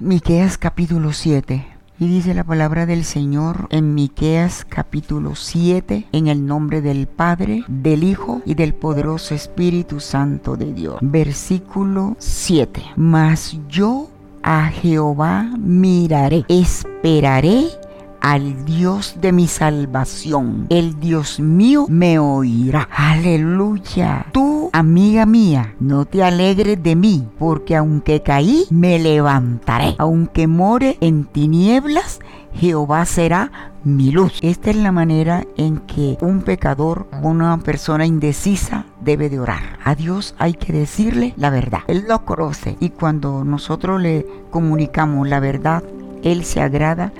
Miqueas capítulo 7. Y dice la palabra del Señor en Miqueas capítulo 7, en el nombre del Padre, del Hijo y del poderoso Espíritu Santo de Dios. Versículo 7. Mas yo a Jehová miraré, esperaré al Dios de mi salvación. El Dios mío me oirá. Aleluya. Tú, amiga mía, no te alegres de mí, porque aunque caí, me levantaré. Aunque more en tinieblas, Jehová será mi luz. Esta es la manera en que un pecador, una persona indecisa, debe de orar. A Dios hay que decirle la verdad. Él lo conoce y cuando nosotros le comunicamos la verdad, Él se agrada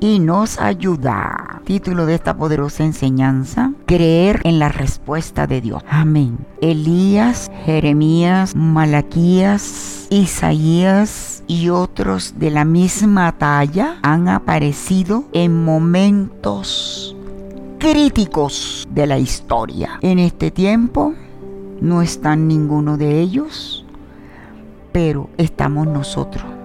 y nos ayuda. Título de esta poderosa enseñanza, creer en la respuesta de Dios. Amén. Elías, Jeremías, Malaquías, Isaías y otros de la misma talla han aparecido en momentos críticos de la historia. En este tiempo no están ninguno de ellos, pero estamos nosotros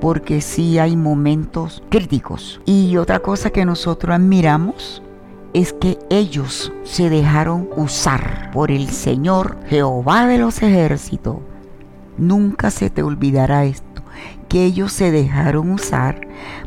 porque sí hay momentos críticos. Y otra cosa que nosotros admiramos es que ellos se dejaron usar por el Señor Jehová de los ejércitos. Nunca se te olvidará esto, que ellos se dejaron usar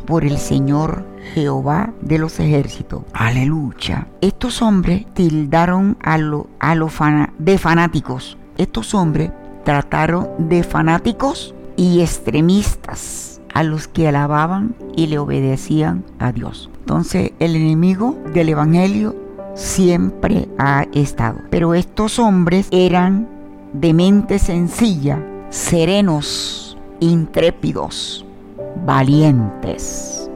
por el Señor Jehová de los ejércitos. Aleluya. Estos hombres tildaron a los a lo de fanáticos. Estos hombres trataron de fanáticos y extremistas a los que alababan y le obedecían a Dios. Entonces el enemigo del Evangelio siempre ha estado. Pero estos hombres eran de mente sencilla, serenos, intrépidos, valientes.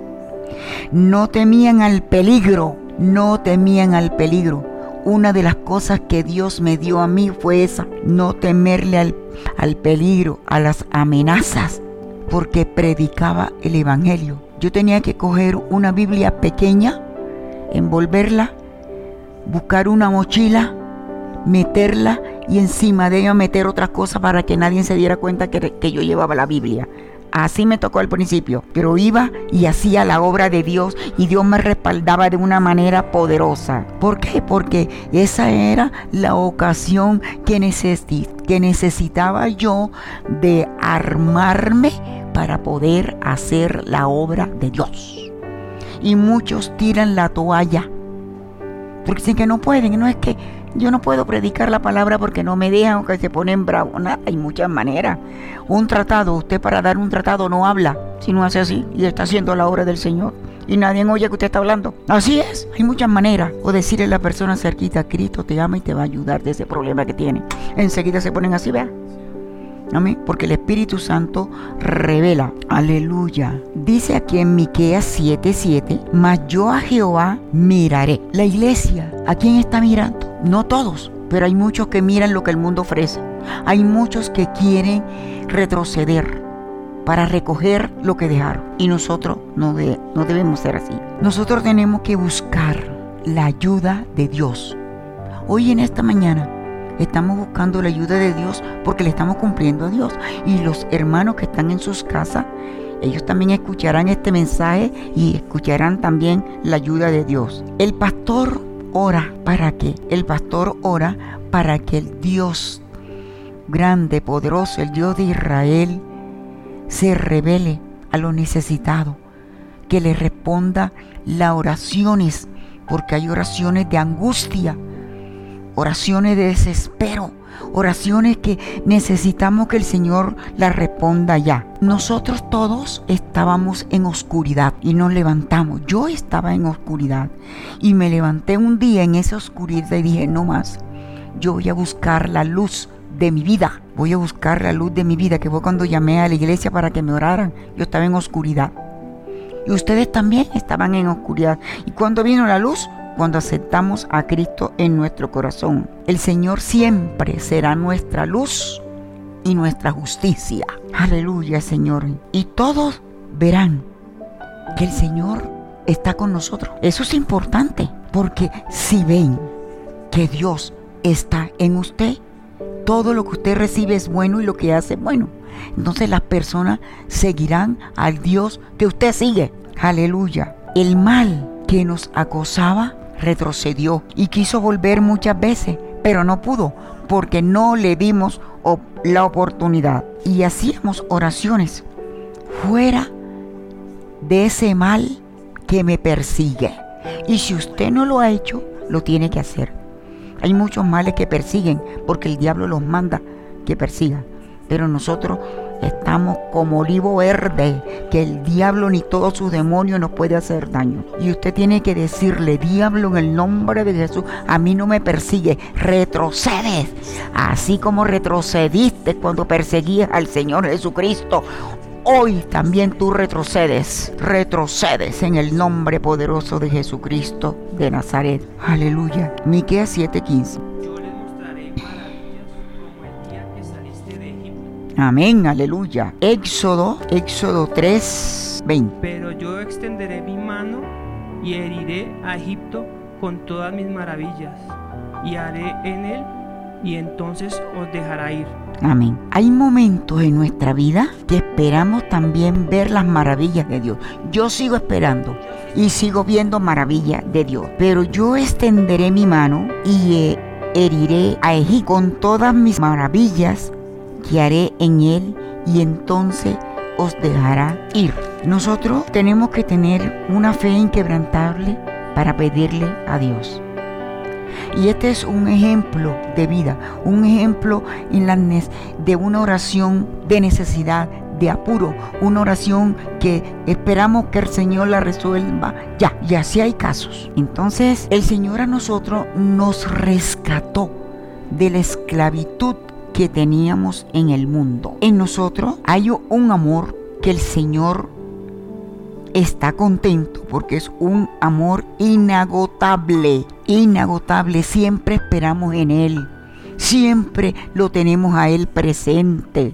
No temían al peligro, no temían al peligro. Una de las cosas que Dios me dio a mí fue esa, no temerle al al peligro, a las amenazas, porque predicaba el Evangelio. Yo tenía que coger una Biblia pequeña, envolverla, buscar una mochila, meterla y encima de ella meter otras cosas para que nadie se diera cuenta que, que yo llevaba la Biblia. Así me tocó al principio, pero iba y hacía la obra de Dios y Dios me respaldaba de una manera poderosa. ¿Por qué? Porque esa era la ocasión que, que necesitaba yo de armarme para poder hacer la obra de Dios. Y muchos tiran la toalla porque dicen que no pueden, no es que yo no puedo predicar la palabra porque no me dejan, que se ponen bravos. Nada, hay muchas maneras. Un tratado, usted para dar un tratado no habla, si no hace así y está haciendo la obra del Señor. Y nadie oye que usted está hablando. Así es, hay muchas maneras. O decirle a la persona cerquita, Cristo te ama y te va a ayudar de ese problema que tiene. Enseguida se ponen así, vean. Amén. Porque el Espíritu Santo revela. Aleluya. Dice aquí en Miqueas 7:7, mas yo a Jehová miraré. La iglesia, ¿a quién está mirando? No todos, pero hay muchos que miran lo que el mundo ofrece. Hay muchos que quieren retroceder para recoger lo que dejaron. Y nosotros no, no debemos ser así. Nosotros tenemos que buscar la ayuda de Dios. Hoy en esta mañana estamos buscando la ayuda de Dios porque le estamos cumpliendo a Dios. Y los hermanos que están en sus casas, ellos también escucharán este mensaje y escucharán también la ayuda de Dios. El pastor ora para que, el pastor ora para que el Dios grande, poderoso, el Dios de Israel, se revele a lo necesitado, que le responda las oraciones, porque hay oraciones de angustia, oraciones de desespero, oraciones que necesitamos que el Señor las responda ya. Nosotros todos estábamos en oscuridad y nos levantamos. Yo estaba en oscuridad y me levanté un día en esa oscuridad y dije, no más, yo voy a buscar la luz de mi vida. Voy a buscar la luz de mi vida, que fue cuando llamé a la iglesia para que me oraran. Yo estaba en oscuridad. Y ustedes también estaban en oscuridad. Y cuando vino la luz, cuando aceptamos a Cristo en nuestro corazón. El Señor siempre será nuestra luz y nuestra justicia. Aleluya, Señor. Y todos verán que el Señor está con nosotros. Eso es importante, porque si ven que Dios está en usted, todo lo que usted recibe es bueno y lo que hace es bueno. Entonces las personas seguirán al Dios que usted sigue. Aleluya. El mal que nos acosaba retrocedió y quiso volver muchas veces, pero no pudo porque no le dimos la oportunidad. Y hacíamos oraciones fuera de ese mal que me persigue. Y si usted no lo ha hecho, lo tiene que hacer. Hay muchos males que persiguen porque el diablo los manda que persigan. Pero nosotros estamos como olivo verde, que el diablo ni todos sus demonios nos puede hacer daño. Y usted tiene que decirle, diablo, en el nombre de Jesús, a mí no me persigue, retrocedes. Así como retrocediste cuando perseguías al Señor Jesucristo hoy también tú retrocedes, retrocedes en el nombre poderoso de Jesucristo de Nazaret. Aleluya. Miqueas 7:15. Amén, aleluya. Éxodo, Éxodo 3:20. Pero yo extenderé mi mano y heriré a Egipto con todas mis maravillas y haré en él y entonces os dejará ir Amén. Hay momentos en nuestra vida que esperamos también ver las maravillas de Dios. Yo sigo esperando y sigo viendo maravillas de Dios. Pero yo extenderé mi mano y eh, heriré a Egipto con todas mis maravillas haré en él y entonces os dejará ir. Nosotros tenemos que tener una fe inquebrantable para pedirle a Dios. Y este es un ejemplo de vida, un ejemplo en la, de una oración de necesidad, de apuro, una oración que esperamos que el Señor la resuelva ya, y así hay casos. Entonces el Señor a nosotros nos rescató de la esclavitud que teníamos en el mundo. En nosotros hay un amor que el Señor está contento porque es un amor inagotable, inagotable. Siempre esperamos en Él, siempre lo tenemos a Él presente.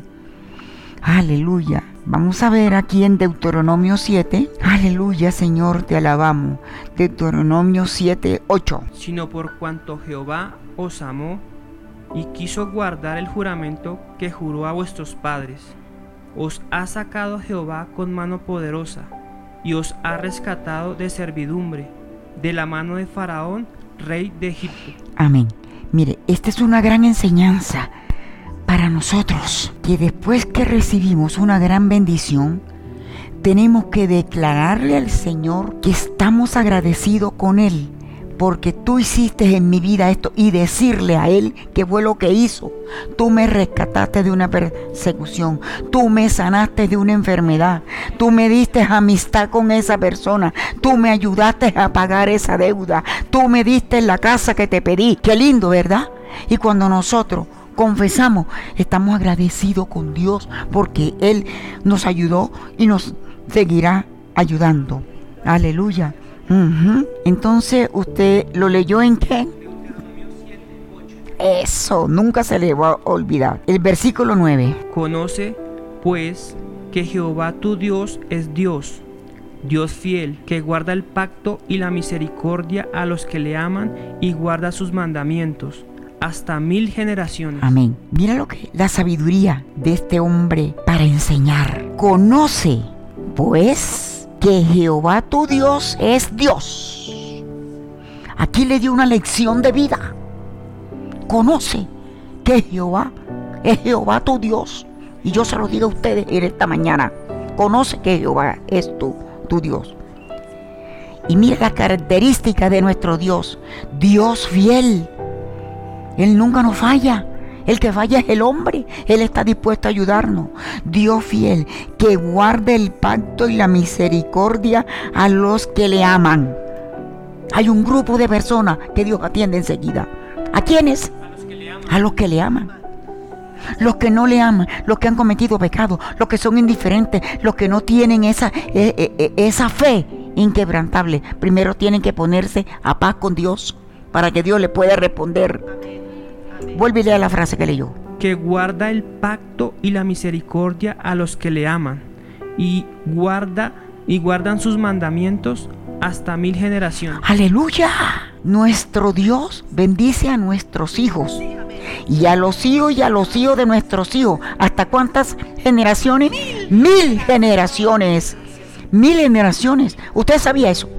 Aleluya. Vamos a ver aquí en Deuteronomio 7. Aleluya, Señor, te alabamos. Deuteronomio 7, 8. Sino por cuanto Jehová os amó y quiso guardar el juramento que juró a vuestros padres. Os ha sacado Jehová con mano poderosa y os ha rescatado de servidumbre, de la mano de Faraón, rey de Egipto. Amén. Mire, esta es una gran enseñanza para nosotros, que después que recibimos una gran bendición, tenemos que declararle al Señor que estamos agradecidos con Él porque tú hiciste en mi vida esto y decirle a Él que fue lo que hizo. Tú me rescataste de una persecución, tú me sanaste de una enfermedad, tú me diste amistad con esa persona, tú me ayudaste a pagar esa deuda, tú me diste la casa que te pedí. Qué lindo, ¿verdad? Y cuando nosotros confesamos, estamos agradecidos con Dios porque Él nos ayudó y nos seguirá ayudando. Aleluya. Entonces, ¿usted lo leyó en qué? Eso, nunca se le va a olvidar. El versículo 9. Conoce, pues, que Jehová tu Dios es Dios, Dios fiel, que guarda el pacto y la misericordia a los que le aman y guarda sus mandamientos hasta mil generaciones. Amén. Mira lo que la sabiduría de este hombre para enseñar. Conoce, pues, que Jehová tu Dios es Dios. Aquí le dio una lección de vida. Conoce que Jehová es Jehová tu Dios. Y yo se lo digo a ustedes en esta mañana. Conoce que Jehová es tu, tu Dios. Y mira la característica de nuestro Dios. Dios fiel. Él nunca nos falla. El que falla es el hombre. Él está dispuesto a ayudarnos. Dios fiel, que guarde el pacto y la misericordia a los que le aman. Hay un grupo de personas que Dios atiende enseguida. ¿A quiénes? A los que le aman. Los que no le aman, los que han cometido pecado, los que son indiferentes, los que no tienen esa, eh, eh, eh, esa fe inquebrantable. Primero tienen que ponerse a paz con Dios para que Dios le pueda responder. Vuelve a la frase que leyó. Que guarda el pacto y la misericordia a los que le aman y guarda y guardan sus mandamientos hasta mil generaciones. Aleluya. Nuestro Dios bendice a nuestros hijos y a los hijos y a los hijos de nuestros hijos. ¿Hasta cuántas generaciones? Mil, generaciones. Mil generaciones. ¿Usted sabía eso?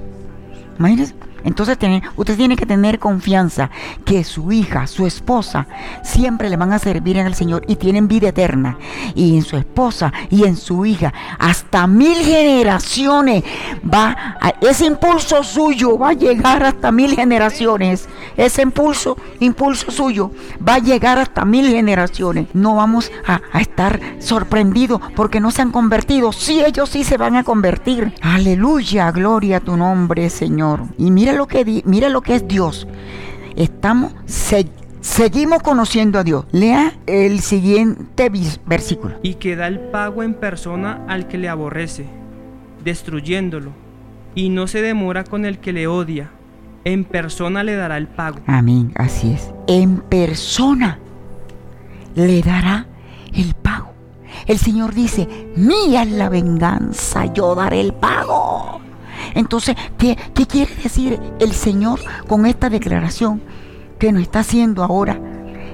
Imagínense. Entonces usted tiene que tener confianza que su hija, su esposa, siempre le van a servir en el Señor y tienen vida eterna. Y en su esposa y en su hija, hasta mil generaciones va, ese impulso suyo va a llegar hasta mil generaciones. Ese impulso, impulso suyo va a llegar hasta mil generaciones. No vamos a, estar sorprendidos porque no se han convertido. Sí, ellos sí se van a convertir. Aleluya, gloria a tu nombre, Señor. Y mira lo que, mira lo que es Dios. Estamos, seguimos conociendo a Dios. Lea el siguiente versículo. Y que da el pago en persona al que le aborrece, destruyéndolo. Y no se demora con el que le odia. En persona le dará el pago. Amén, así es. En persona le dará el pago. El Señor dice, mía es la venganza, yo daré el pago. Entonces, ¿qué, quiere decir el Señor con esta declaración que nos está haciendo ahora?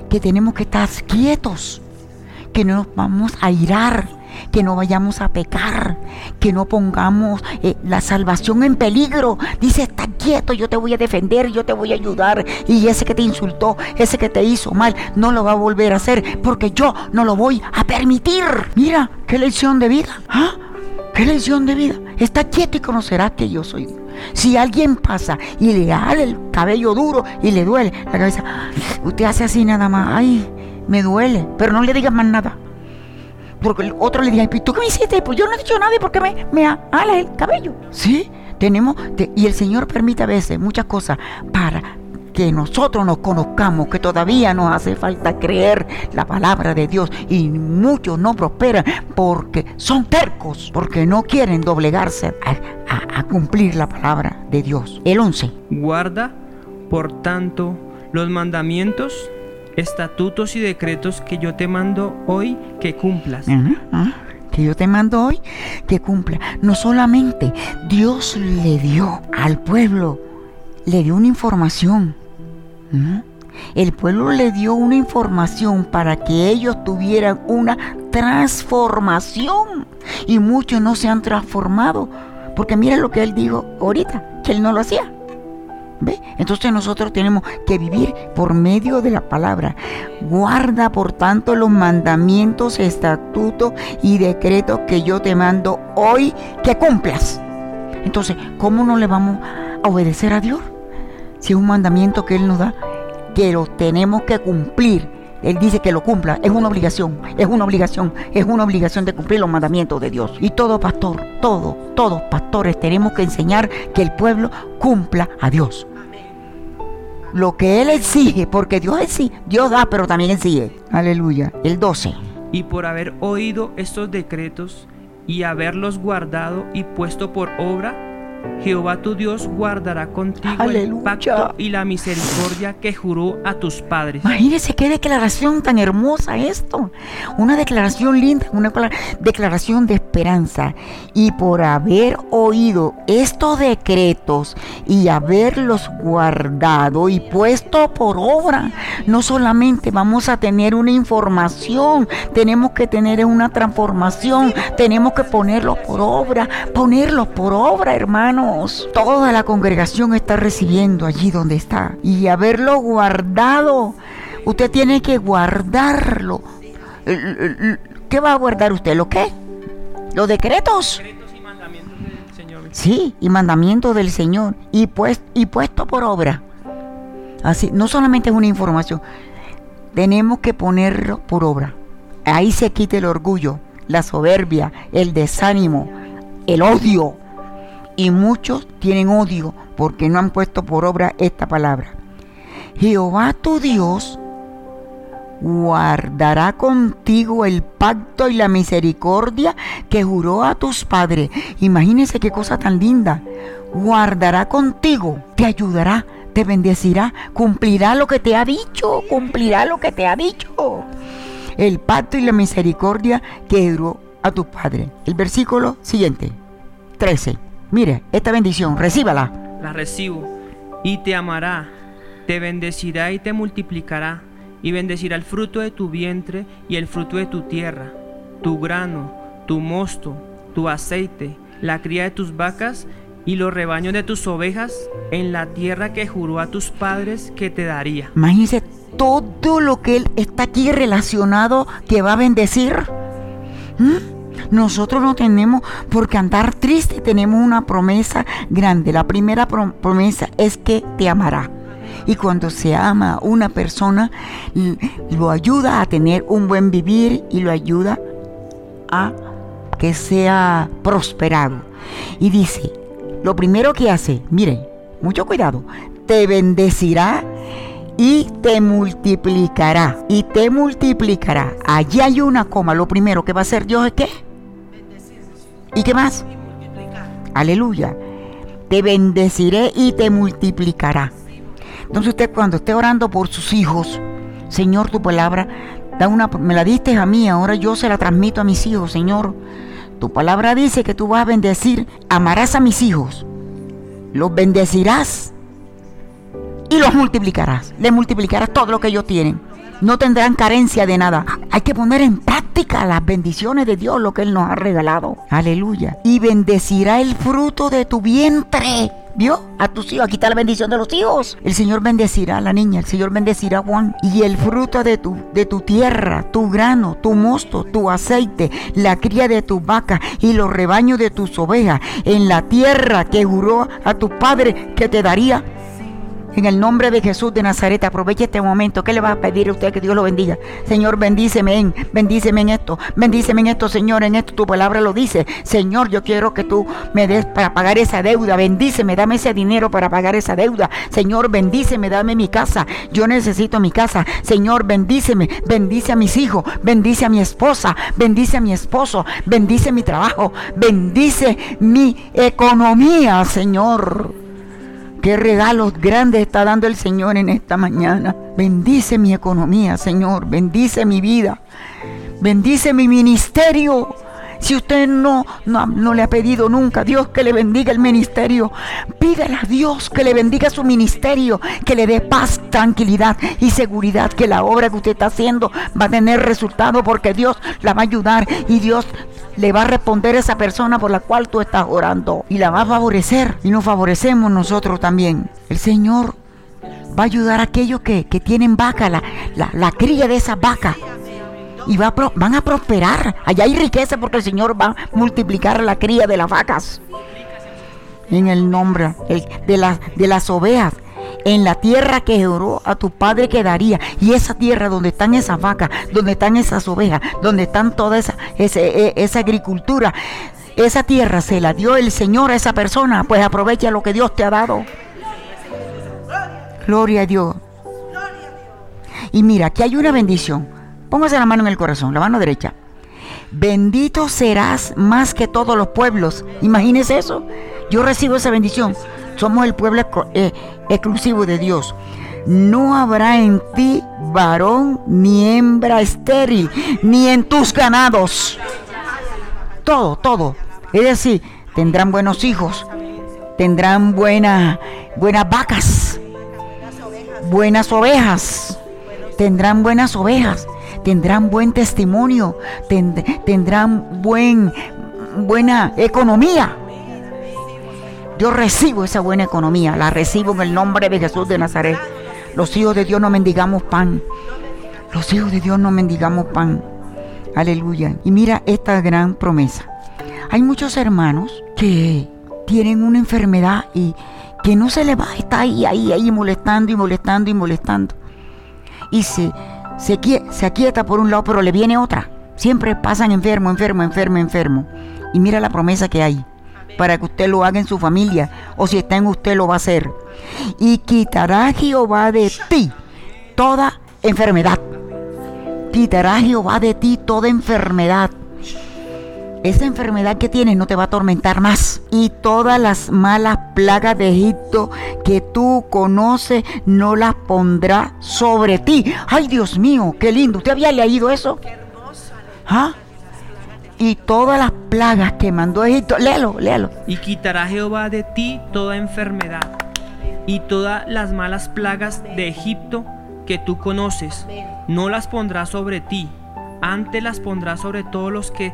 Que tenemos que estar quietos, que no nos vamos a irar, que no vayamos a pecar, que no pongamos eh, la salvación en peligro. Dice, está quieto, yo te voy a defender, yo te voy a ayudar. Y ese que te insultó, ese que te hizo mal, no lo va a volver a hacer porque yo no lo voy a permitir. Mira, qué lección de vida. ¿Ah? ¿Qué lección de vida? Está quieto y conocerá que yo soy Si alguien pasa y le da el cabello duro y le duele la cabeza, usted hace así nada más, ay, me duele, pero no le digas más nada. Porque el otro le diga, ¿tú qué me hiciste? Pues yo no he dicho nada, ¿por qué me, me ala el cabello? Sí, tenemos, y el Señor permite a veces muchas cosas para que nosotros nos conozcamos, que todavía nos hace falta creer la palabra de Dios y muchos no prosperan porque son tercos, porque no quieren doblegarse a, cumplir la palabra de Dios. El 11. Guarda, por tanto, los mandamientos, estatutos y decretos que yo te mando hoy que cumplas. que yo te mando hoy, que cumpla. No solamente Dios le dio al pueblo, le dio una información, el pueblo le dio una información para que ellos tuvieran una transformación. Y muchos no se han transformado. Porque mira lo que él dijo ahorita, que él no lo hacía. ¿Ve? Entonces nosotros tenemos que vivir por medio de la palabra. Guarda por tanto los mandamientos, estatutos y decretos que yo te mando hoy que cumplas. Entonces, ¿cómo no le vamos a obedecer a Dios? Si es un mandamiento que Él nos da, que lo tenemos que cumplir. Él dice que lo cumpla, es una obligación, es una obligación, es una obligación de cumplir los mandamientos de Dios. Y todo pastor, todo, todos pastores tenemos que enseñar que el pueblo cumpla a Dios. Lo que Él exige, porque Dios exige, Dios da, pero también exige. Aleluya. El 12. Y por haber oído estos decretos y haberlos guardado y puesto por obra, Jehová tu Dios guardará contigo el pacto y la misericordia que juró a tus padres. Imagínese qué declaración tan hermosa esto. Una declaración linda, una declaración de esperanza. Y por haber oído estos decretos y haberlos guardado y puesto por obra, no solamente vamos a tener una información, tenemos que tener una transformación, tenemos que ponerlo por obra, ponerlo por obra, hermano Toda la congregación está recibiendo allí donde está. Y haberlo guardado. Usted tiene que guardarlo. ¿Qué va a guardar usted? ¿Lo qué? ¿Los decretos? Sí, y mandamientos del Señor. Y, pues, y puesto por obra. Así, no solamente es una información. Tenemos que ponerlo por obra. Ahí se quita el orgullo, la soberbia, el desánimo, el odio y muchos tienen odio porque no han puesto por obra esta palabra. Jehová tu Dios guardará contigo el pacto y la misericordia que juró a tus padres. Imagínense qué cosa tan linda. Guardará contigo, te ayudará, te bendecirá, cumplirá lo que te ha dicho, cumplirá lo que te ha dicho. El pacto y la misericordia que juró a tus padres. El versículo siguiente, 13. Mire, esta bendición, recíbala. La recibo. Y te amará, te bendecirá y te multiplicará, y bendecirá el fruto de tu vientre y el fruto de tu tierra, tu grano, tu mosto, tu aceite, la cría de tus vacas y los rebaños de tus ovejas en la tierra que juró a tus padres que te daría. Imagínense todo lo que él está aquí relacionado que va a bendecir. ¿Mm? Nosotros no tenemos por qué andar triste, tenemos una promesa grande. La primera promesa es que te amará. Y cuando se ama a una persona, lo ayuda a tener un buen vivir y lo ayuda a que sea prosperado. Y dice, lo primero que hace, miren, mucho cuidado, te bendecirá y te multiplicará. Y te multiplicará. Allí hay una coma. Lo primero que va a hacer Dios es qué? ¿Y qué más? Aleluya. Te bendeciré y te multiplicará. Entonces usted cuando esté orando por sus hijos, Señor, tu palabra, da una, me la diste a mí, ahora yo se la transmito a mis hijos, Señor. Tu palabra dice que tú vas a bendecir, amarás a mis hijos, los bendecirás y los multiplicarás. Le multiplicarás todo lo que ellos tienen. No tendrán carencia de nada. Hay que poner en práctica las bendiciones de Dios, lo que Él nos ha regalado. Aleluya. Y bendecirá el fruto de tu vientre ¿Vio? A tus hijos. Aquí está la bendición de los hijos. El Señor bendecirá a la niña. El Señor bendecirá a Juan. Y el fruto de tu, de tu tierra, tu grano, tu mosto, tu aceite, la cría de tu vaca y los rebaños de tus ovejas, en la tierra que juró a tu padre que te daría en el nombre de Jesús de Nazaret, aproveche este momento. ¿Qué le va a pedir a usted? Que Dios lo bendiga. Señor, bendíceme en, bendíceme en esto, bendíceme en esto, Señor, en esto tu palabra lo dice. Señor, yo quiero que tú me des para pagar esa deuda. Bendíceme, dame ese dinero para pagar esa deuda. Señor, bendíceme, dame mi casa. Yo necesito mi casa. Señor, bendíceme, bendice a mis hijos, bendice a mi esposa, bendice a mi esposo, bendice mi trabajo, bendice mi economía, Señor. Qué regalos grandes está dando el Señor en esta mañana. Bendice mi economía, Señor. Bendice mi vida. Bendice mi ministerio. Si usted no, no, le ha pedido nunca Dios que le bendiga el ministerio, pídele a Dios que le bendiga su ministerio, que le dé paz, tranquilidad y seguridad, que la obra que usted está haciendo va a tener resultado porque Dios la va a ayudar y Dios le va a responder a esa persona por la cual tú estás orando y la va a favorecer y nos favorecemos nosotros también. El Señor va a ayudar a aquellos que, tienen vaca, la, la, cría de esa vaca y va van a prosperar. Allá hay riqueza porque el Señor va a multiplicar la cría de las vacas. En el nombre de, las, de las ovejas. En la tierra que juró a tu padre quedaría. Y esa tierra donde están esas vacas, donde están esas ovejas, donde están toda esa, e, esa agricultura. Esa tierra se la dio el Señor a esa persona. Pues aprovecha lo que Dios te ha dado. Gloria a Dios. Y mira, aquí hay una bendición. Póngase la mano en el corazón, la mano derecha. Bendito serás más que todos los pueblos. Imagínese eso. Yo recibo esa bendición. Somos el pueblo eh, exclusivo de Dios. No habrá en ti varón ni hembra estéril, ni en tus ganados. Todo, todo. Es decir, tendrán buenos hijos, tendrán buenas vacas, buenas ovejas, tendrán buenas ovejas tendrán buen testimonio, tendrán buen, buena economía. Yo recibo esa buena economía, la recibo en el nombre de Jesús de Nazaret. Los hijos de Dios no mendigamos pan. Los hijos de Dios no mendigamos pan. Aleluya. Y mira esta gran promesa. Hay muchos hermanos que tienen una enfermedad y que no se le va, está ahí, ahí, ahí molestando y molestando y molestando. Y se, se, se aquieta por un lado, pero le viene otra. Siempre pasan enfermo, enfermo, enfermo, enfermo. Y mira la promesa que hay para que usted lo haga en su familia o si está en usted lo va a hacer. Y quitará Jehová de ti toda enfermedad. Quitará Jehová de ti toda enfermedad esa enfermedad que tienes no te va a atormentar más. Y todas las malas plagas de Egipto que tú conoces no las pondrá sobre ti. Ay, Dios mío, qué lindo. ¿Usted había leído eso? ¿Ah? Y todas las plagas que mandó Egipto. Léalo, léalo. Y quitará Jehová de ti toda enfermedad y todas las malas plagas de Egipto que tú conoces, no las pondrá sobre ti, antes las pondrá sobre todos los que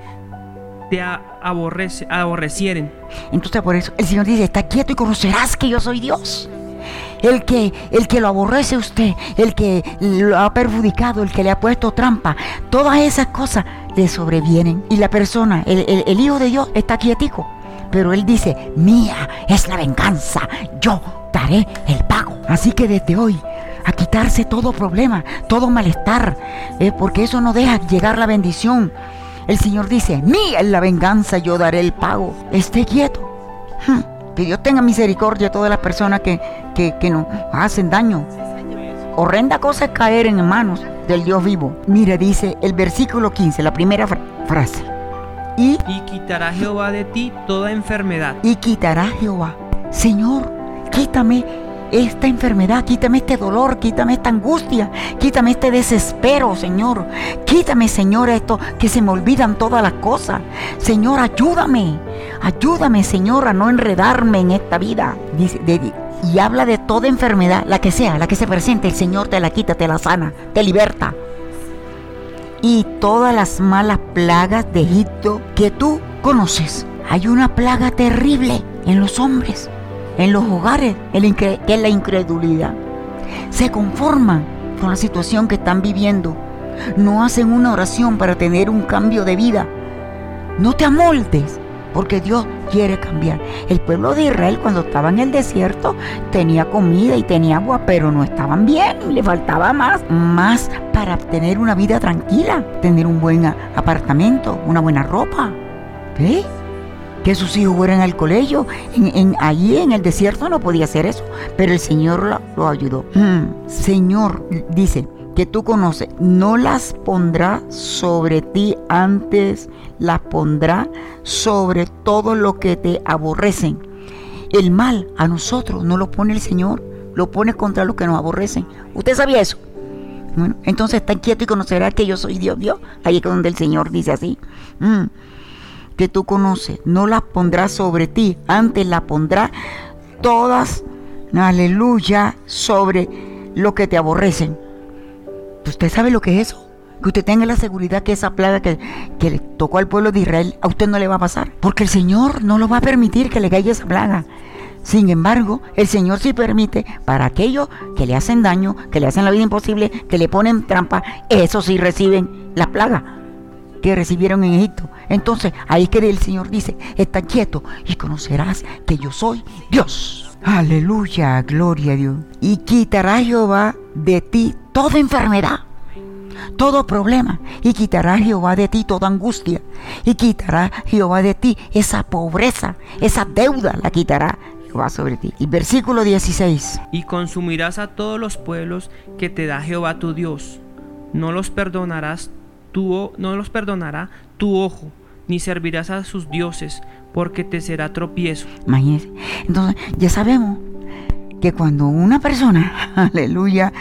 te aborrecieren. Entonces por eso el Señor dice, está quieto y conocerás que yo soy Dios. El que, el que lo aborrece usted, el que lo ha perjudicado, el que le ha puesto trampa, todas esas cosas le sobrevienen. Y la persona, el, el Hijo de Dios, está quietico. Pero Él dice, mía es la venganza, yo daré el pago. Así que desde hoy, a quitarse todo problema, todo malestar, eh, porque eso no deja llegar la bendición. El Señor dice, mía es la venganza, yo daré el pago. Esté quieto. Que Dios tenga misericordia a todas las personas que, que, nos hacen daño. Horrenda cosa es caer en manos del Dios vivo. Mira, dice el versículo 15, la primera frase. Y, y quitará Jehová de ti toda enfermedad. Y quitará Jehová. Señor, quítame esta enfermedad, quítame este dolor, quítame esta angustia, quítame este desespero, Señor. Quítame, Señor, esto que se me olvidan todas las cosas. Señor, ayúdame. Ayúdame, Señor, a no enredarme en esta vida. y habla de toda enfermedad, la que sea, la que se presente, el Señor te la quita, te la sana, te liberta. Y todas las malas plagas de Egipto que tú conoces. Hay una plaga terrible en los hombres en los hogares, que es la incredulidad. Se conforman con la situación que están viviendo. No hacen una oración para tener un cambio de vida. No te amoldes, porque Dios quiere cambiar. El pueblo de Israel cuando estaba en el desierto tenía comida y tenía agua, pero no estaban bien, le faltaba más, más para tener una vida tranquila, tener un buen apartamento, una buena ropa. ¿Ves? Que sus hijos fueran al colegio. En, allí en el desierto no podía hacer eso, pero el Señor lo, ayudó. Mm, Señor, dice, que tú conoces, no las pondrá sobre ti, antes las pondrá sobre todo lo que te aborrecen. El mal a nosotros no lo pone el Señor, lo pone contra los que nos aborrecen. ¿Usted sabía eso? Bueno, entonces está quieto y conocerá que yo soy Dios, Dios. Ahí es donde el Señor dice así. Mm que tú conoces, no las pondrá sobre ti, antes las pondrá todas, aleluya, sobre lo que te aborrecen. ¿Usted sabe lo que es eso? Que usted tenga la seguridad que esa plaga que, que, le tocó al pueblo de Israel a usted no le va a pasar. Porque el Señor no lo va a permitir que le caiga esa plaga. Sin embargo, el Señor sí permite para aquellos que le hacen daño, que le hacen la vida imposible, que le ponen trampa, eso sí reciben la plaga que recibieron en Egipto. Entonces, ahí que el Señor dice, está quieto y conocerás que yo soy Dios. Aleluya, gloria a Dios. Y quitará Jehová de ti toda enfermedad, todo problema. Y quitará Jehová de ti toda angustia. Y quitará Jehová de ti esa pobreza, esa deuda la quitará Jehová sobre ti. Y versículo 16. Y consumirás a todos los pueblos que te da Jehová tu Dios. No los perdonarás no los perdonará tu ojo, ni servirás a sus dioses, porque te será tropiezo. Imagínense. Entonces, ya sabemos que cuando una persona, aleluya,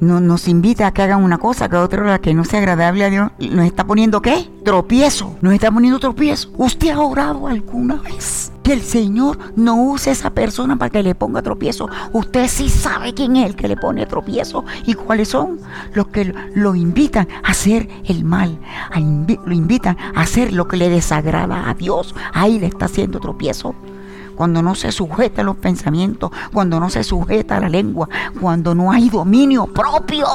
no, nos invita a que hagan una cosa, que otra, que no sea agradable a Dios, nos está poniendo qué? Tropiezo. Nos está poniendo tropiezo. ¿Usted ha orado alguna vez? Que el Señor no use a esa persona para que le ponga tropiezo. Usted sí sabe quién es el que le pone tropiezo y cuáles son los que lo invitan a hacer el mal, lo invitan a hacer lo que le desagrada a Dios. Ahí le está haciendo tropiezo cuando no se sujeta a los pensamientos, cuando no se sujeta a la lengua, cuando no hay dominio propio.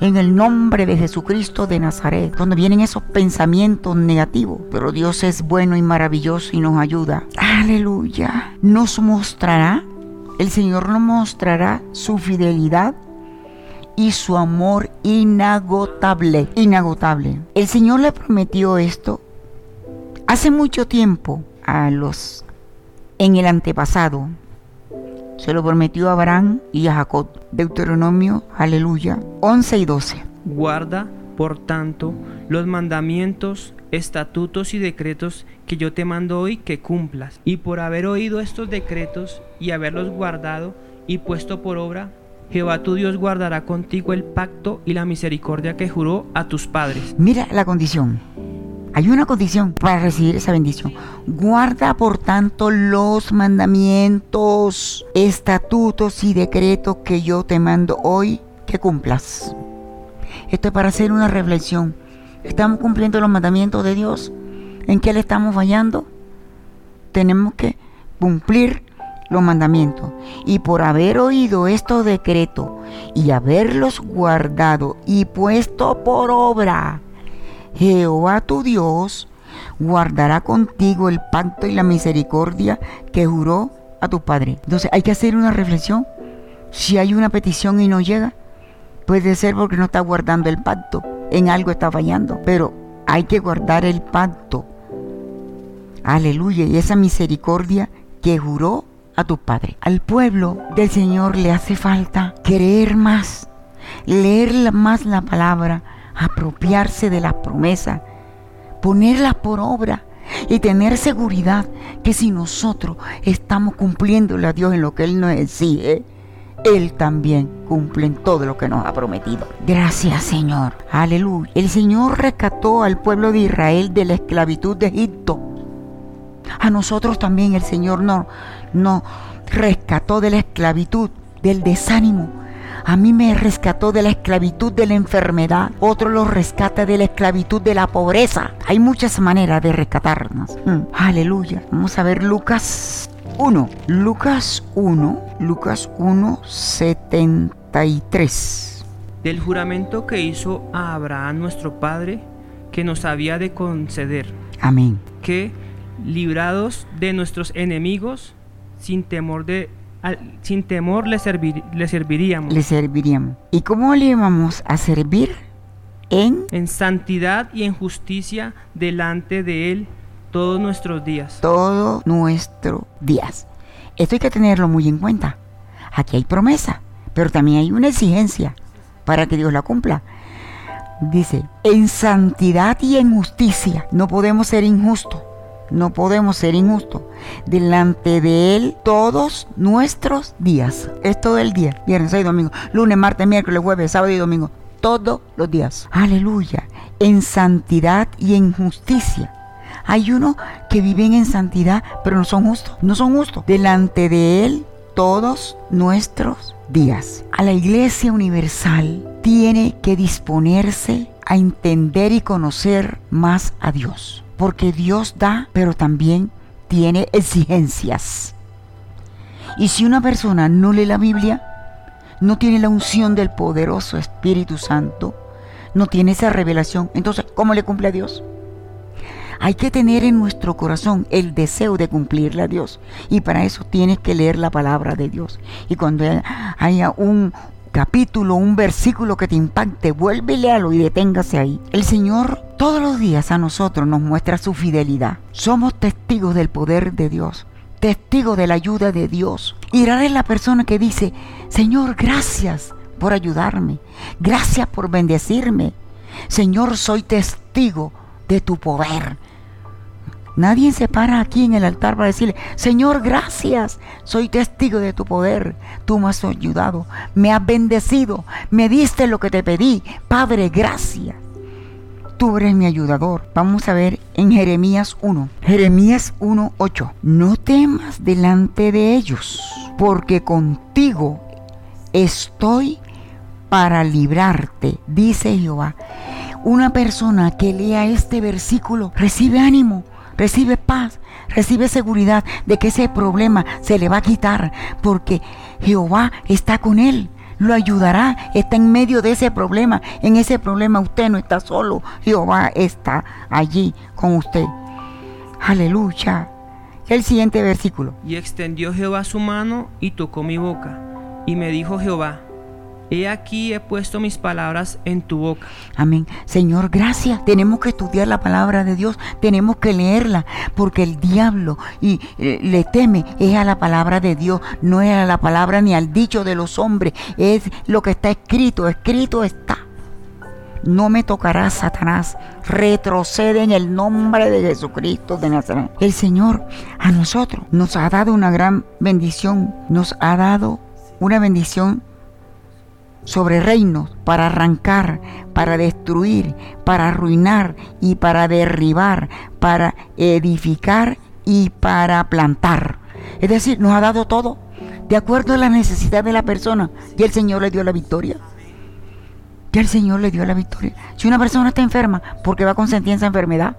En el nombre de Jesucristo de Nazaret, cuando vienen esos pensamientos negativos, pero Dios es bueno y maravilloso y nos ayuda. Aleluya. Nos mostrará, el Señor nos mostrará su fidelidad y su amor inagotable, inagotable. El Señor le prometió esto hace mucho tiempo a los en el antepasado. Se lo prometió a Abraham y a Jacob. Deuteronomio, aleluya, 11 y 12. Guarda, por tanto, los mandamientos, estatutos y decretos que yo te mando hoy que cumplas. Y por haber oído estos decretos y haberlos guardado y puesto por obra, Jehová tu Dios guardará contigo el pacto y la misericordia que juró a tus padres. Mira la condición. Hay una condición para recibir esa bendición. Guarda por tanto los mandamientos, estatutos y decretos que yo te mando hoy que cumplas. Esto es para hacer una reflexión. ¿Estamos cumpliendo los mandamientos de Dios? ¿En qué le estamos fallando? Tenemos que cumplir los mandamientos. Y por haber oído estos decretos y haberlos guardado y puesto por obra, Jehová tu Dios guardará contigo el pacto y la misericordia que juró a tu padre. Entonces hay que hacer una reflexión. Si hay una petición y no llega, puede ser porque no está guardando el pacto. En algo está fallando. Pero hay que guardar el pacto. Aleluya. Y esa misericordia que juró a tu padre. Al pueblo del Señor le hace falta creer más, leer más la palabra, apropiarse de las promesas, ponerlas por obra y tener seguridad que si nosotros estamos cumpliéndole a Dios en lo que Él nos exige, Él también cumple en todo lo que nos ha prometido. Gracias Señor. Aleluya. El Señor rescató al pueblo de Israel de la esclavitud de Egipto. A nosotros también el Señor nos no rescató de la esclavitud, del desánimo, a mí me rescató de la esclavitud de la enfermedad. Otro lo rescata de la esclavitud de la pobreza. Hay muchas maneras de rescatarnos. Mm, aleluya. Vamos a ver Lucas 1. Lucas 1. Lucas 1, 73. Del juramento que hizo a Abraham nuestro Padre, que nos había de conceder. Amén. Que, librados de nuestros enemigos, sin temor de sin temor le, le serviríamos. Le serviríamos. ¿Y cómo le íbamos a servir? En, en santidad y en justicia delante de Él todos nuestros días. Todos nuestros días. Esto hay que tenerlo muy en cuenta. Aquí hay promesa, pero también hay una exigencia para que Dios la cumpla. Dice, en santidad y en justicia. No podemos ser injustos no podemos ser injustos. Delante de Él todos nuestros días. Es todo el día. Viernes, y domingo. Lunes, martes, miércoles, jueves, sábado y domingo. Todos los días. Aleluya. En santidad y en justicia. Hay unos que viven en santidad, pero no son justos. No son justos. Delante de Él todos nuestros días. A la Iglesia Universal tiene que disponerse a entender y conocer más a Dios porque Dios da, pero también tiene exigencias. Y si una persona no lee la Biblia, no tiene la unción del poderoso Espíritu Santo, no tiene esa revelación, entonces, ¿cómo le cumple a Dios? Hay que tener en nuestro corazón el deseo de cumplirle a Dios. Y para eso tienes que leer la palabra de Dios. Y cuando haya un, capítulo, un versículo que te impacte, vuelve y léalo y deténgase ahí. El Señor todos los días a nosotros nos muestra su fidelidad. Somos testigos del poder de Dios, testigos de la ayuda de Dios. Y es la persona que dice, Señor, gracias por ayudarme, gracias por bendecirme. Señor, soy testigo de tu poder. Nadie se para aquí en el altar para decirle, Señor, gracias, soy testigo de tu poder, tú me has ayudado, me has bendecido, me diste lo que te pedí, Padre, gracias. Tú eres mi ayudador. Vamos a ver en Jeremías 1. Jeremías 1.8. No temas delante de ellos, porque contigo estoy para librarte, dice Jehová. Una persona que lea este versículo recibe ánimo, recibe paz, recibe seguridad de que ese problema se le va a quitar porque Jehová está con él. Lo ayudará, está en medio de ese problema. En ese problema usted no está solo. Jehová está allí con usted. Aleluya. El siguiente versículo. Y extendió Jehová su mano y tocó mi boca. Y me dijo Jehová, He aquí he puesto mis palabras en tu boca. Amén. Señor, gracias. Tenemos que estudiar la palabra de Dios, tenemos que leerla, porque el diablo y, eh, le teme es a la palabra de Dios, no es a la palabra ni al dicho de los hombres, es lo que está escrito, escrito está. No me tocará Satanás. Retrocede en el nombre de Jesucristo de Nazaret. El Señor a nosotros nos ha dado una gran bendición. Nos ha dado una bendición sobre reinos, para arrancar, para destruir, para arruinar y para derribar, para edificar y para plantar. Es decir, nos ha dado todo de acuerdo a la necesidad de la persona y el Señor le dio la victoria. Ya el Señor le dio la victoria. Si una persona está enferma, porque va a consentir esa enfermedad,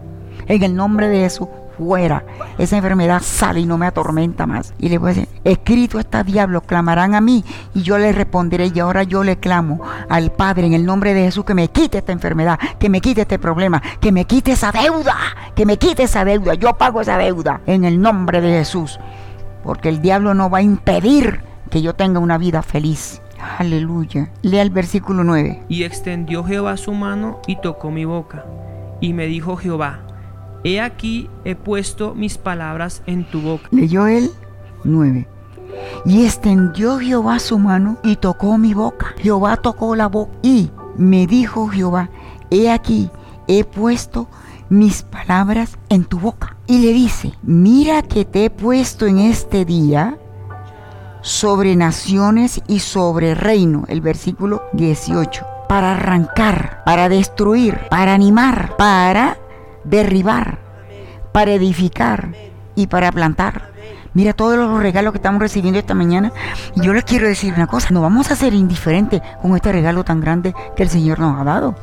en el nombre de Jesús, fuera. Esa enfermedad sale y no me atormenta más. Y le voy a decir, escrito está diablo, clamarán a mí y yo le responderé. Y ahora yo le clamo al Padre en el nombre de Jesús que me quite esta enfermedad, que me quite este problema, que me quite esa deuda, que me quite esa deuda. Yo pago esa deuda en el nombre de Jesús. Porque el diablo no va a impedir que yo tenga una vida feliz. Aleluya. Lea el versículo 9. Y extendió Jehová su mano y tocó mi boca. Y me dijo Jehová, He aquí he puesto mis palabras en tu boca. Leyó él 9. Y extendió Jehová su mano y tocó mi boca. Jehová tocó la boca y me dijo Jehová, he aquí he puesto mis palabras en tu boca. Y le dice, mira que te he puesto en este día sobre naciones y sobre reino. El versículo 18. Para arrancar, para destruir, para animar, para derribar, para edificar y para plantar. Mira todos los regalos que estamos recibiendo esta mañana. Y yo les quiero decir una cosa, no vamos a ser indiferentes con este regalo tan grande que el Señor nos ha dado.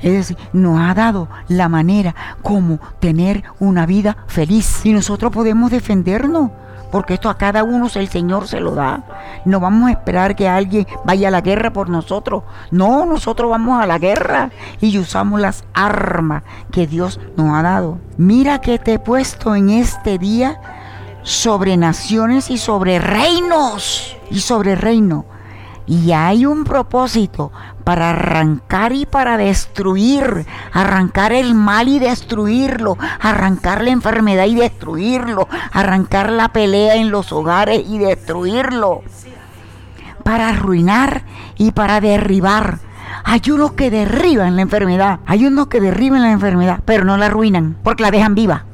Es decir, nos ha dado la manera como tener una vida feliz. Y nosotros podemos defendernos porque esto a cada uno el Señor se lo da. No vamos a esperar que alguien vaya a la guerra por nosotros. No, nosotros vamos a la guerra y usamos las armas que Dios nos ha dado. Mira que te he puesto en este día sobre naciones y sobre reinos. Y sobre reino. Y hay un propósito para arrancar y para destruir, arrancar el mal y destruirlo, arrancar la enfermedad y destruirlo, arrancar la pelea en los hogares y destruirlo, para arruinar y para derribar. Hay unos que derriban la enfermedad, hay unos que derriban la enfermedad, pero no la arruinan porque la dejan viva.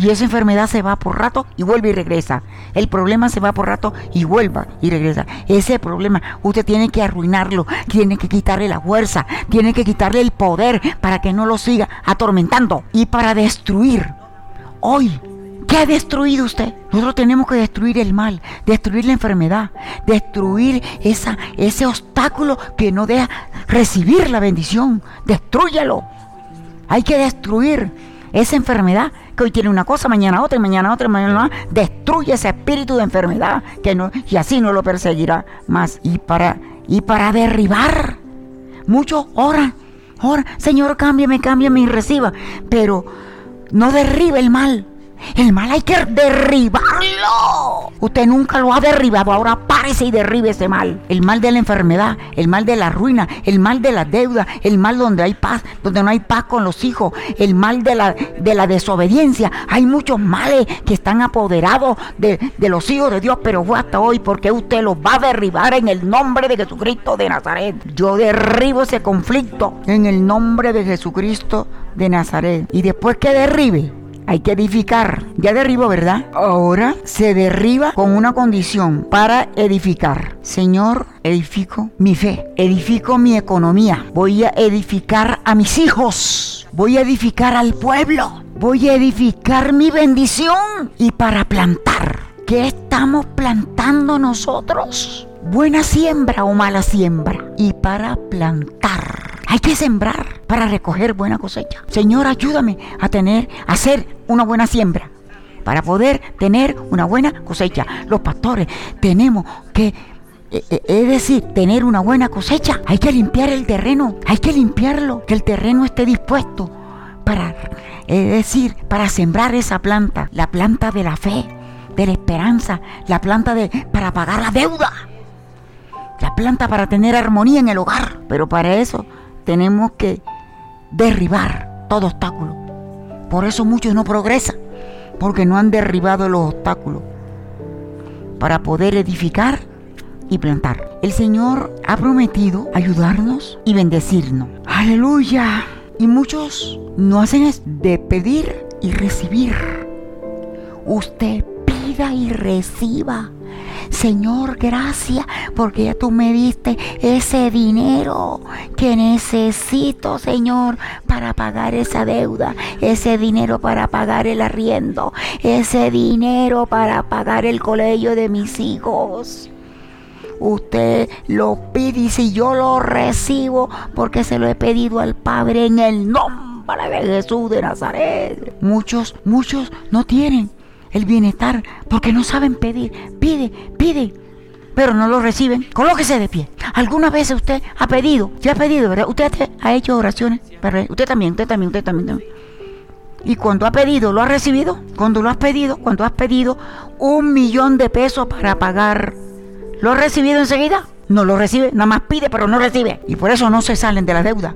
Y esa enfermedad se va por rato y vuelve y regresa. El problema se va por rato y vuelve y regresa. Ese problema usted tiene que arruinarlo, tiene que quitarle la fuerza, tiene que quitarle el poder para que no lo siga atormentando y para destruir. Hoy, ¿qué ha destruido usted? Nosotros tenemos que destruir el mal, destruir la enfermedad, destruir esa, ese obstáculo que no deja recibir la bendición. Destruyalo. Hay que destruir esa enfermedad que hoy tiene una cosa, mañana otra, y mañana otra, y mañana otra, destruye ese espíritu de enfermedad que no, y así no lo perseguirá más. Y para, y para derribar, muchos oran, oran, Señor, cámbiame, cámbiame y reciba, pero no derribe el mal, el mal hay que derribarlo. Usted nunca lo ha derribado. Ahora párese y derribe ese mal. El mal de la enfermedad, el mal de la ruina, el mal de la deuda, el mal donde hay paz, donde no hay paz con los hijos, el mal de la, de la desobediencia. Hay muchos males que están apoderados de, de los hijos de Dios, pero fue hasta hoy porque usted los va a derribar en el nombre de Jesucristo de Nazaret. Yo derribo ese conflicto en el nombre de Jesucristo de Nazaret. Y después que derribe, hay que edificar. Ya derribo, ¿verdad? Ahora se derriba con una condición para edificar. Señor, edifico mi fe, edifico mi economía, voy a edificar a mis hijos, voy a edificar al pueblo, voy a edificar mi bendición y para plantar. ¿Qué estamos plantando nosotros? ¿Buena siembra o mala siembra? Y para plantar hay que sembrar para recoger buena cosecha. Señor, ayúdame a tener, a hacer una buena siembra para poder tener una buena cosecha. Los pastores tenemos que eh, eh, es decir, tener una buena cosecha. Hay que limpiar el terreno, hay que limpiarlo, que el terreno esté dispuesto para, es decir, para sembrar esa planta, la planta de la fe, de la esperanza, la planta de para pagar la deuda, la planta para tener armonía en el hogar. Pero para eso tenemos que derribar todo obstáculo. Por eso muchos no progresan, porque no han derribado los obstáculos para poder edificar y plantar. El Señor ha prometido ayudarnos y bendecirnos. Aleluya. Y muchos no hacen es de pedir y recibir. Usted pida y reciba. Señor, gracias porque ya tú me diste ese dinero que necesito, Señor, para pagar esa deuda, ese dinero para pagar el arriendo, ese dinero para pagar el colegio de mis hijos. Usted lo pide y si yo lo recibo porque se lo he pedido al Padre en el nombre de Jesús de Nazaret. Muchos, muchos no tienen el bienestar porque no saben pedir. Pide, pide, pero no lo reciben. Colóquese de pie. ¿Alguna vez usted ha pedido? Ya ha pedido, ¿verdad? Usted ha hecho oraciones. Usted también, usted también, usted también. también. Y cuando ha pedido, ¿lo ha recibido? Cuando lo has pedido, cuando has pedido un millón de pesos para pagar, ¿lo ha recibido enseguida? No lo recibe, nada más pide, pero no recibe. Y por eso no se salen de la deuda.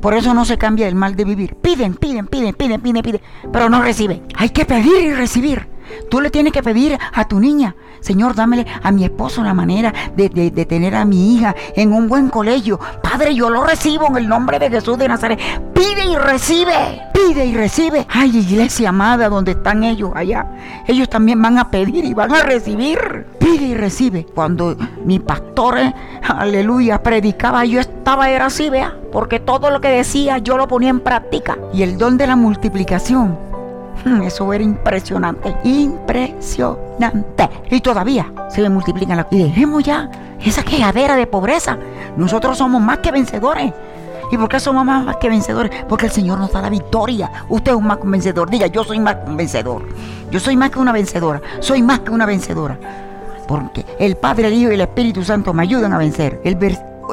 Por eso no se cambia el mal de vivir. Piden, piden, piden, piden, piden, piden, pero no reciben. Hay que pedir y recibir. Tú le tienes que pedir a tu niña, Señor, dámele a mi esposo la manera de, de, tener a mi hija en un buen colegio. Padre, yo lo recibo en el nombre de Jesús de Nazaret. Pide y recibe, pide y recibe. Ay, iglesia amada, donde están ellos allá. Ellos también van a pedir y van a recibir. Pide y recibe. Cuando mi pastor, eh, aleluya, predicaba, yo estaba, era así, vea. Porque todo lo que decía yo lo ponía en práctica. Y el don de la multiplicación eso era impresionante, impresionante. Y todavía se multiplican las... Y dejemos ya esa quejadera de pobreza. Nosotros somos más que vencedores. ¿Y por qué somos más, que vencedores? Porque el Señor nos da la victoria. Usted es un más vencedor. Diga, yo soy más que vencedor. Yo soy más que una vencedora. Soy más que una vencedora. Porque el Padre, el Hijo y el Espíritu Santo me ayudan a vencer. El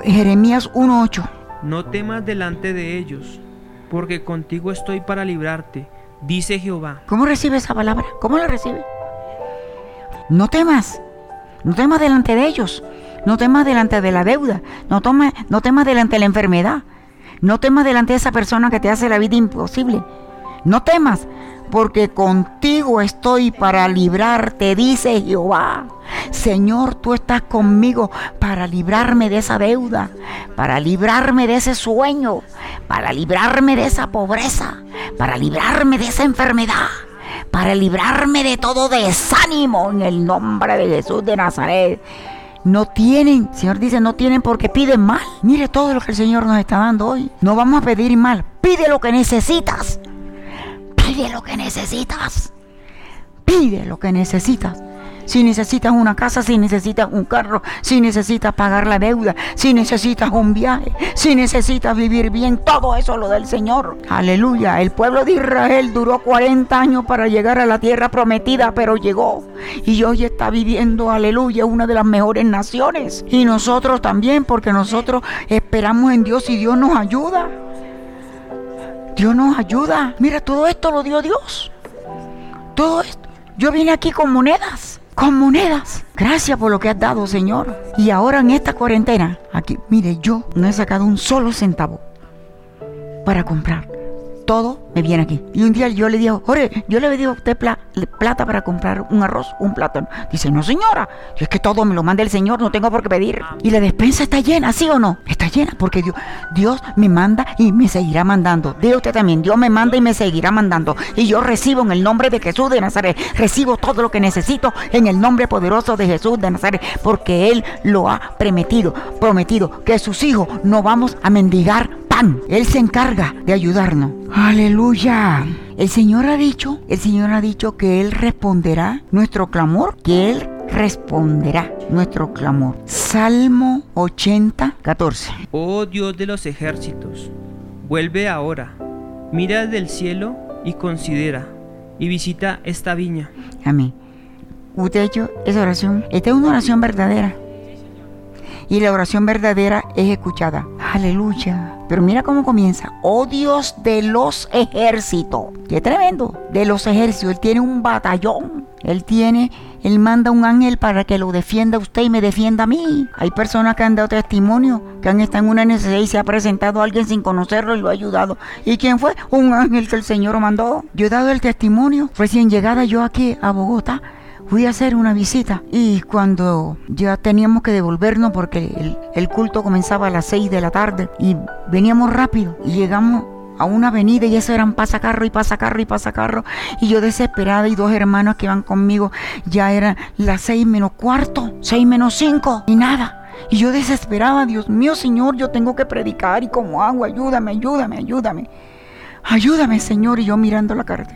Jeremías 1.8. No temas delante de ellos, porque contigo estoy para librarte dice Jehová. ¿Cómo recibe esa palabra? ¿Cómo la recibe? No temas, no temas delante de ellos, no temas delante de la deuda, no, no temas delante de la enfermedad, no temas delante de esa persona que te hace la vida imposible. No temas, porque contigo estoy para librarte, dice Jehová. Señor, tú estás conmigo para librarme de esa deuda, para librarme de ese sueño, para librarme de esa pobreza, para librarme de esa enfermedad, para librarme de todo desánimo en el nombre de Jesús de Nazaret. No tienen, Señor dice, no tienen porque piden mal. Mire todo lo que el Señor nos está dando hoy. No vamos a pedir mal. Pide lo que necesitas. Pide lo que necesitas. Pide lo que necesitas si necesitas una casa, si necesitas un carro, si necesitas pagar la deuda, si necesitas un viaje, si necesitas vivir bien, todo eso lo del Señor. Aleluya. El pueblo de Israel duró 40 años para llegar a la tierra prometida, pero llegó. Y hoy está viviendo, aleluya, una de las mejores naciones. Y nosotros también, porque nosotros esperamos en Dios y Dios nos ayuda. Dios nos ayuda. Mira, todo esto lo dio Dios. Todo esto. Yo vine aquí con monedas con monedas. Gracias por lo que has dado, Señor. Y ahora en esta cuarentena, aquí, mire, yo no he sacado un solo centavo para comprar todo me viene aquí. Y un día yo le digo, Jorge, yo le he a usted plata para comprar un arroz, un plátano. Dice, no señora, es que todo me lo manda el Señor, no tengo por qué pedir. Y la despensa está llena, ¿sí o no? Está llena porque Dios, Dios me manda y me seguirá mandando. Dios usted también, Dios me manda y me seguirá mandando. Y yo recibo en el nombre de Jesús de Nazaret, recibo todo lo que necesito en el nombre poderoso de Jesús de Nazaret, porque Él lo ha prometido, prometido que sus hijos no vamos a mendigar él se encarga de ayudarnos. Aleluya. El Señor ha dicho, el Señor ha dicho que Él responderá nuestro clamor, que Él responderá nuestro clamor. Salmo 80, 14. Oh Dios de los ejércitos, vuelve ahora, mira del cielo y considera, y visita esta viña. Amén. Usted ha hecho esa oración. Esta es una oración verdadera y la oración verdadera es escuchada. Aleluya. Pero mira cómo comienza. Oh Dios de los ejércitos. Qué tremendo. De los ejércitos. Él tiene un batallón. Él tiene, él manda un ángel para que lo defienda a usted y me defienda a mí. Hay personas que han dado testimonio, que han estado en una necesidad y se ha presentado a alguien sin conocerlo y lo ha ayudado. ¿Y quién fue? Un ángel que el Señor mandó. Yo he dado el testimonio. Recién llegada yo aquí a Bogotá fui a hacer una visita y cuando ya teníamos que devolvernos porque el, culto comenzaba a las 6 de la tarde y veníamos rápido y llegamos a una avenida y eso eran pasacarro y pasacarro y pasacarro. Y yo desesperada y dos hermanos que iban conmigo, ya eran las seis menos cuarto, seis menos cinco y nada. Y yo desesperaba, Dios mío, Señor, yo tengo que predicar y como hago, ayúdame, ayúdame, ayúdame. Ayúdame, Señor, y yo mirando la carta.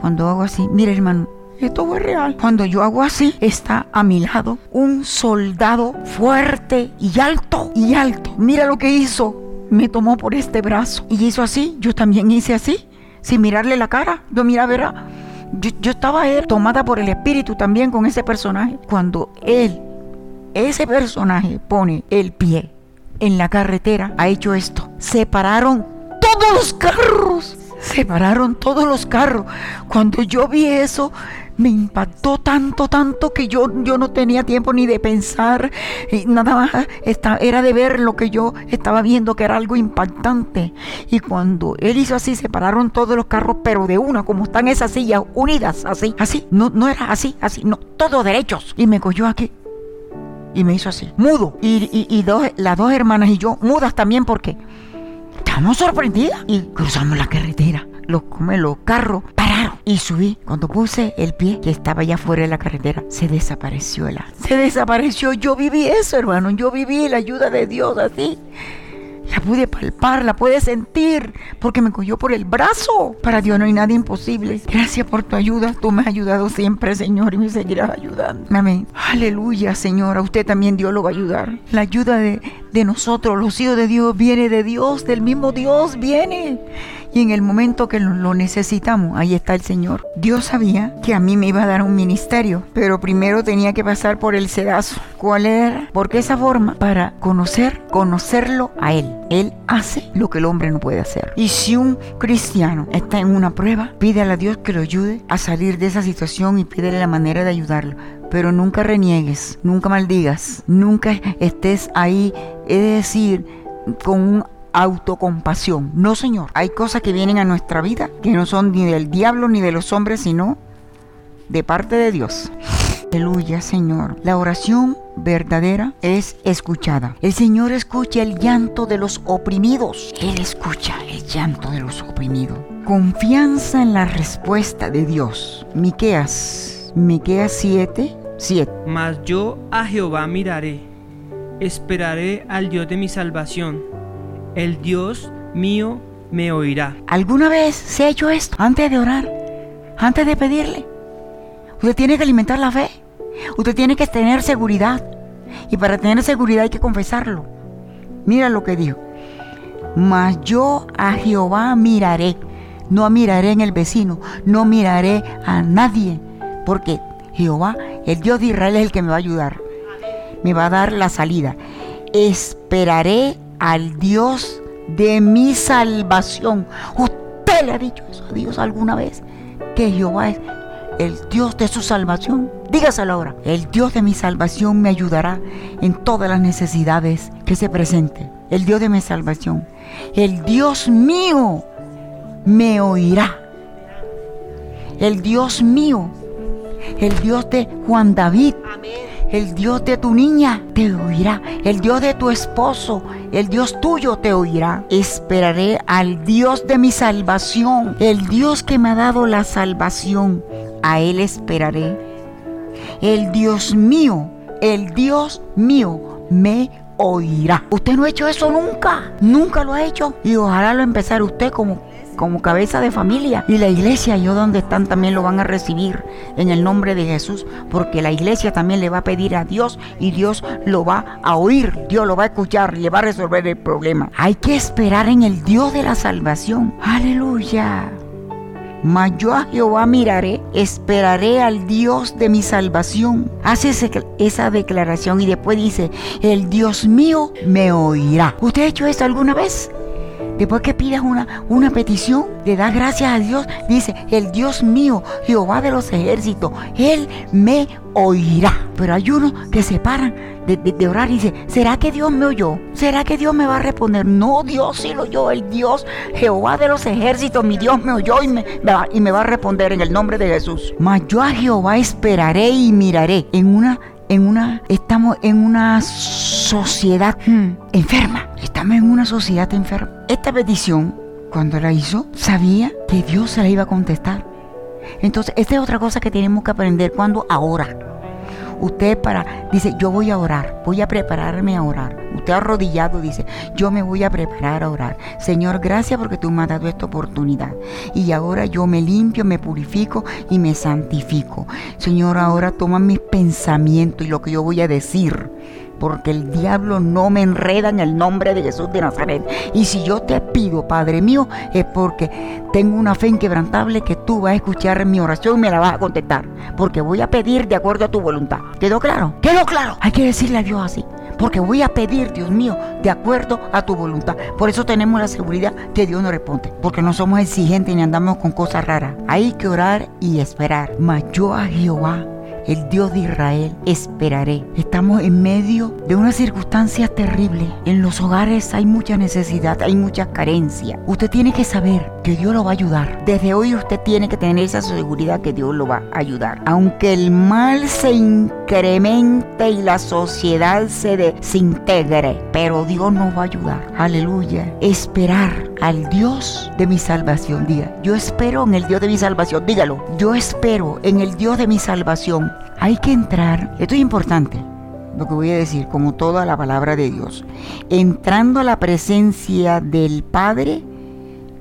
Cuando hago así, mire hermano, esto fue real. Cuando yo hago así, está a mi lado un soldado fuerte y alto y alto. Mira lo que hizo. Me tomó por este brazo y hizo así. Yo también hice así, sin mirarle la cara. Yo mira, verá. Yo, yo estaba él, tomada por el espíritu también con ese personaje. Cuando él, ese personaje, pone el pie en la carretera, ha hecho esto. Separaron todos los carros. Separaron todos los carros. Cuando yo vi eso, me impactó tanto, tanto que yo, yo no tenía tiempo ni de pensar, y nada más era de ver lo que yo estaba viendo, que era algo impactante. Y cuando él hizo así, separaron todos los carros, pero de una, como están esas sillas unidas, así, así, no, no era así, así, no, todos derechos. Y me cogió aquí. Y me hizo así, mudo. Y, y, dos, las dos hermanas y yo, mudas también porque estábamos sorprendidas. Y cruzamos la carretera los, los carros pararon y subí. Cuando puse el pie que estaba ya fuera de la carretera, se desapareció el Se desapareció. Yo viví eso, hermano. Yo viví la ayuda de Dios así. La pude palpar, la pude sentir, porque me cogió por el brazo. Para Dios no hay nada imposible. Gracias por tu ayuda. Tú me has ayudado siempre, Señor, y me seguirás ayudando. Amén. Aleluya, Señor. A usted también Dios lo va a ayudar. La ayuda de, de nosotros, los hijos de Dios, viene de Dios, del mismo Dios viene. Y en el momento que lo necesitamos, ahí está el Señor. Dios sabía que a mí me iba a dar un ministerio, pero primero tenía que pasar por el sedazo. ¿Cuál era? Porque esa forma para conocer, conocerlo a Él. Él hace lo que el hombre no puede hacer. Y si un cristiano está en una prueba, pídele a Dios que lo ayude a salir de esa situación y pídele la manera de ayudarlo pero nunca reniegues, nunca maldigas, nunca estés ahí, es decir, con un autocompasión. No, Señor. Hay cosas que vienen a nuestra vida que no son ni del diablo ni de los hombres, sino de parte de Dios. Aleluya, Señor. La oración verdadera es escuchada. El Señor escucha el llanto de los oprimidos. Él escucha el llanto de los oprimidos. Confianza en la respuesta de Dios. Miqueas, Miqueas 7, 7. Mas yo a Jehová miraré, esperaré al Dios de mi salvación el Dios mío me oirá. ¿Alguna vez se ha hecho esto antes de orar? Antes de pedirle. Usted tiene que alimentar la fe. Usted tiene que tener seguridad. Y para tener seguridad hay que confesarlo. Mira lo que dijo. Mas yo a Jehová miraré. No miraré en el vecino. No miraré a nadie. Porque Jehová, el Dios de Israel, es el que me va a ayudar. Me va a dar la salida. Esperaré al Dios de mi salvación. ¿Usted le ha dicho eso a Dios alguna vez? Que Jehová es el Dios de su salvación. Dígaselo ahora. El Dios de mi salvación me ayudará en todas las necesidades que se presenten. El Dios de mi salvación. El Dios mío me oirá. El Dios mío. El Dios de Juan David. El Dios de tu niña te oirá. El Dios de tu esposo el Dios tuyo te oirá. Esperaré al Dios de mi salvación, el Dios que me ha dado la salvación. A Él esperaré. El Dios mío, el Dios mío me oirá. Usted no ha hecho eso nunca, nunca lo ha hecho. Y ojalá lo empezar usted como como cabeza de familia. Y la iglesia, yo donde están, también lo van a recibir en el nombre de Jesús, porque la iglesia también le va a pedir a Dios y Dios lo va a oír, Dios lo va a escuchar, le va a resolver el problema. Hay que esperar en el Dios de la salvación. Aleluya. Mas yo a Jehová miraré, esperaré al Dios de mi salvación. Hace esa declaración y después dice, el Dios mío me oirá. ¿Usted ha hecho eso alguna vez? Después que pidas una, una petición, le das gracias a Dios. Dice, el Dios mío, Jehová de los ejércitos, Él me oirá. Pero hay unos que se paran de, orar y dice, ¿será que Dios me oyó? ¿Será que Dios me va a responder? No, Dios sí lo oyó, el Dios, Jehová de los ejércitos, mi Dios me oyó y me, y me va a responder en el nombre de Jesús. Mas yo a Jehová esperaré y miraré en una en una, estamos en una sociedad hmm, enferma. Estamos en una sociedad enferma. Esta petición cuando la hizo, sabía que Dios se la iba a contestar. Entonces, esta es otra cosa que tenemos que aprender cuando ahora. Usted para, dice, yo voy a orar, voy a prepararme a orar. Usted arrodillado dice, yo me voy a preparar a orar. Señor, gracias porque tú me has dado esta oportunidad. Y ahora yo me limpio, me purifico y me santifico. Señor, ahora toma mis pensamientos y lo que yo voy a decir porque el diablo no me enreda en el nombre de Jesús de Nazaret. Y si yo te pido, Padre mío, es porque tengo una fe inquebrantable que tú vas a escuchar mi oración y me la vas a contestar. Porque voy a pedir de acuerdo a tu voluntad. ¿Quedó claro? ¿Quedó claro? Hay que decirle a Dios así. Porque voy a pedir, Dios mío, de acuerdo a tu voluntad. Por eso tenemos la seguridad que Dios nos responde. Porque no somos exigentes ni andamos con cosas raras. Hay que orar y esperar. Mas yo a Jehová el Dios de Israel, esperaré. Estamos en medio de una circunstancia terrible. En los hogares hay mucha necesidad, hay mucha carencia. Usted tiene que saber que Dios lo va a ayudar. Desde hoy usted tiene que tener esa seguridad que Dios lo va a ayudar. Aunque el mal se incremente y la sociedad se desintegre, pero Dios nos va a ayudar. Aleluya. Esperar al Dios de mi salvación. Diga, yo espero en el Dios de mi salvación. Dígalo, yo espero en el Dios de mi salvación. Hay que entrar, esto es importante, lo que voy a decir, como toda la palabra de Dios. Entrando a la presencia del Padre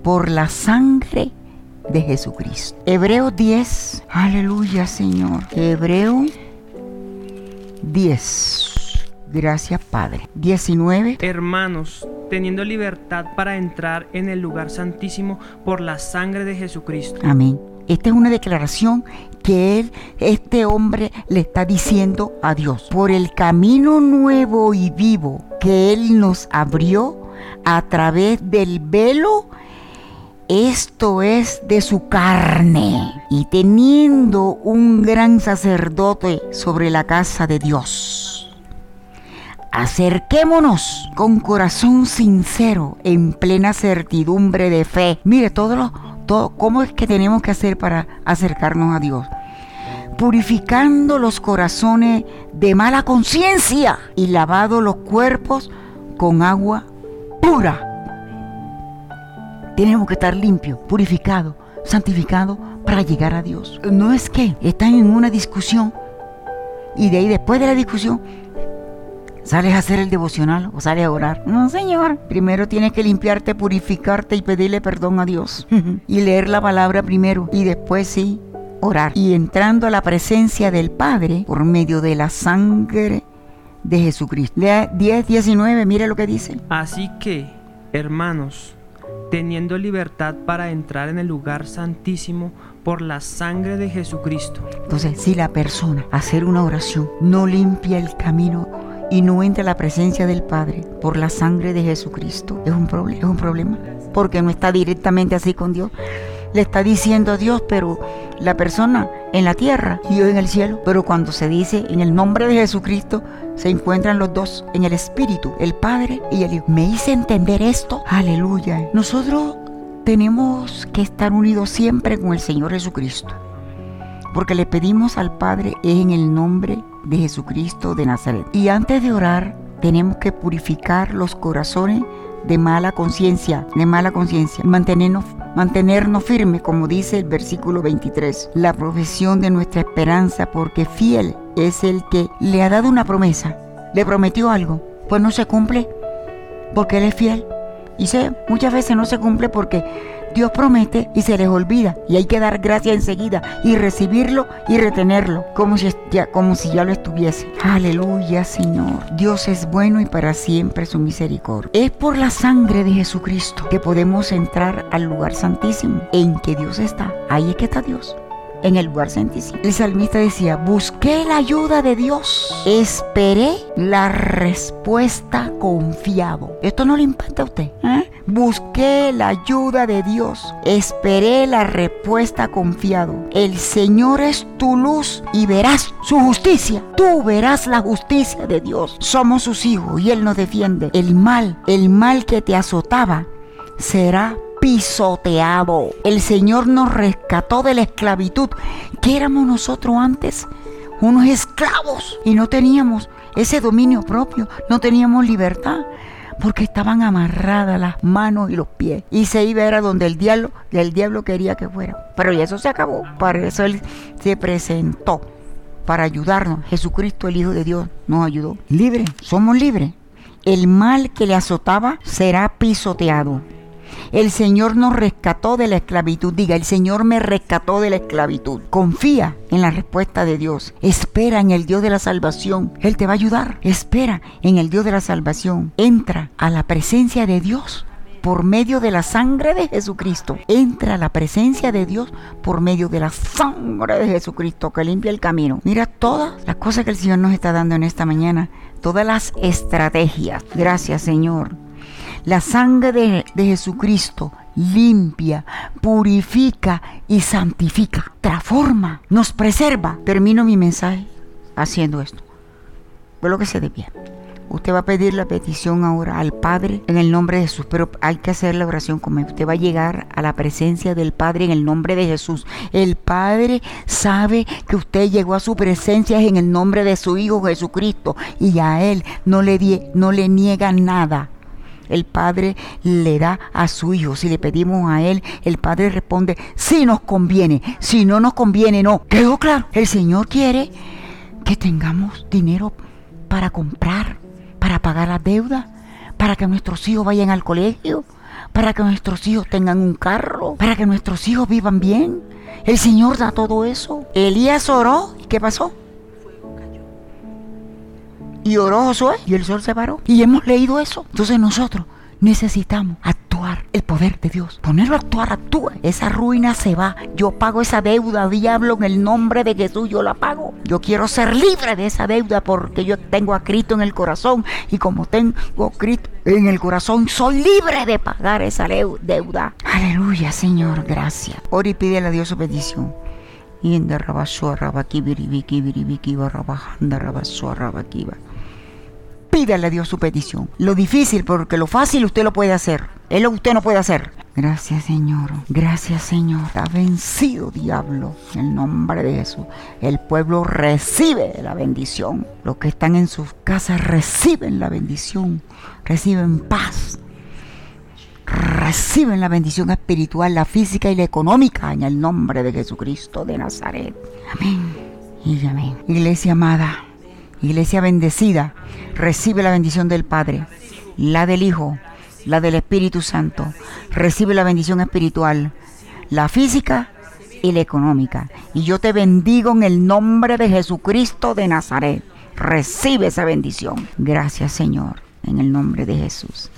por la sangre de Jesucristo. Hebreo 10, aleluya Señor. Hebreo 10. Gracias Padre. 19. Hermanos, teniendo libertad para entrar en el lugar santísimo por la sangre de Jesucristo. Amén. Esta es una declaración que él, este hombre, le está diciendo a Dios. Por el camino nuevo y vivo que Él nos abrió a través del velo, esto es de su carne. Y teniendo un gran sacerdote sobre la casa de Dios. Acerquémonos con corazón sincero, en plena certidumbre de fe. Mire, todo lo, todo, ¿cómo es que tenemos que hacer para acercarnos a Dios? Purificando los corazones de mala conciencia y lavado los cuerpos con agua pura. Tenemos que estar limpios, purificados, santificados para llegar a Dios. No es que están en una discusión y de ahí después de la discusión ¿Sales a hacer el devocional o sales a orar? No, Señor. Primero tienes que limpiarte, purificarte y pedirle perdón a Dios. y leer la palabra primero y después sí orar. Y entrando a la presencia del Padre por medio de la sangre de Jesucristo. Lea 10, 19, mire lo que dice. Así que, hermanos, teniendo libertad para entrar en el lugar santísimo por la sangre de Jesucristo. Entonces, si la persona hacer una oración no limpia el camino y no entra la presencia del Padre por la sangre de Jesucristo, es un problema, es un problema, porque no está directamente así con Dios. Le está diciendo a Dios, pero la persona en la tierra y yo en el cielo. Pero cuando se dice en el nombre de Jesucristo, se encuentran los dos en el Espíritu, el Padre y el Hijo. ¿Me hice entender esto? Aleluya. Nosotros tenemos que estar unidos siempre con el Señor Jesucristo. Porque le pedimos al Padre en el nombre de Jesucristo de Nazaret. Y antes de orar, tenemos que purificar los corazones de mala conciencia, de mala conciencia, mantenernos, mantenernos firmes, como dice el versículo 23, la profesión de nuestra esperanza, porque fiel es el que le ha dado una promesa, le prometió algo, pues no se cumple, porque él es fiel. Y sé, muchas veces no se cumple porque Dios promete y se les olvida y hay que dar gracia enseguida y recibirlo y retenerlo como si, ya, como si ya lo estuviese. Aleluya Señor. Dios es bueno y para siempre su misericordia. Es por la sangre de Jesucristo que podemos entrar al lugar santísimo en que Dios está. Ahí es que está Dios en el lugar santísimo. El salmista decía, busqué la ayuda de Dios, esperé la respuesta confiado. Esto no le impacta a usted. ¿eh? Busqué la ayuda de Dios, esperé la respuesta confiado. El Señor es tu luz y verás su justicia. Tú verás la justicia de Dios. Somos sus hijos y Él nos defiende. El mal, el mal que te azotaba, será pisoteado. El Señor nos rescató de la esclavitud que éramos nosotros antes, unos esclavos, y no teníamos ese dominio propio, no teníamos libertad. porque estaban amarradas las manos y los pies. Y se iba era donde el diablo, el diablo quería que fuera. Pero eso se acabó. Para eso él se presentó para ayudarnos. Jesucristo, el Hijo de Dios, nos ayudó. Libre, somos libres. El mal que le azotaba será pisoteado. El Señor nos rescató de la esclavitud. Diga, el Señor me rescató de la esclavitud. Confía en la respuesta de Dios. Espera en el Dios de la salvación. Él te va a ayudar. Espera en el Dios de la salvación. Entra a la presencia de Dios por medio de la sangre de Jesucristo. Entra a la presencia de Dios por medio de la sangre de Jesucristo que limpia el camino. Mira todas las cosas que el Señor nos está dando en esta mañana. Todas las estrategias. Gracias Señor. La sangre de, Jesucristo limpia, purifica y santifica, transforma, nos preserva. Termino mi mensaje haciendo esto. Ve lo que se de pie. Usted va a pedir la petición ahora al Padre en el nombre de Jesús, pero hay que hacer la oración como Usted va a llegar a la presencia del Padre en el nombre de Jesús. El Padre sabe que usted llegó a su presencia en el nombre de su Hijo Jesucristo y a Él no le, die, no le niega nada el Padre le da a su Hijo. Si le pedimos a Él, el Padre responde, si nos conviene, si no nos conviene, no. Quedó claro, el Señor quiere que tengamos dinero para comprar, para pagar la deuda, para que nuestros hijos vayan al colegio, para que nuestros hijos tengan un carro, para que nuestros hijos vivan bien. El Señor da todo eso. Elías oró. ¿Y qué pasó? Y oró Josué y el sol se paró. Y hemos leído eso. Entonces nosotros necesitamos actuar el poder de Dios. Ponerlo a actuar, actúa. Esa ruina se va. Yo pago esa deuda, diablo, en el nombre de Jesús, yo la pago. Yo quiero ser libre de esa deuda porque yo tengo a Cristo en el corazón. Y como tengo a Cristo en el corazón, soy libre de pagar esa deuda. Aleluya, Señor, gracias. Ora y pídele a Dios su petición. Y en pídale a Dios su petición. Lo difícil, porque lo fácil usted lo puede hacer. Él lo usted no puede hacer. Gracias Señor, gracias Señor. Está vencido diablo en el nombre de Jesús. El pueblo recibe la bendición. Los que están en sus casas reciben la bendición, reciben paz, reciben la bendición espiritual, la física y la económica en el nombre de Jesucristo de Nazaret. Amén. Y amén. Iglesia amada. Iglesia bendecida, recibe la bendición del Padre, la del Hijo, la del Espíritu Santo. Recibe la bendición espiritual, la física y la económica. Y yo te bendigo en el nombre de Jesucristo de Nazaret. Recibe esa bendición. Gracias Señor, en el nombre de Jesús.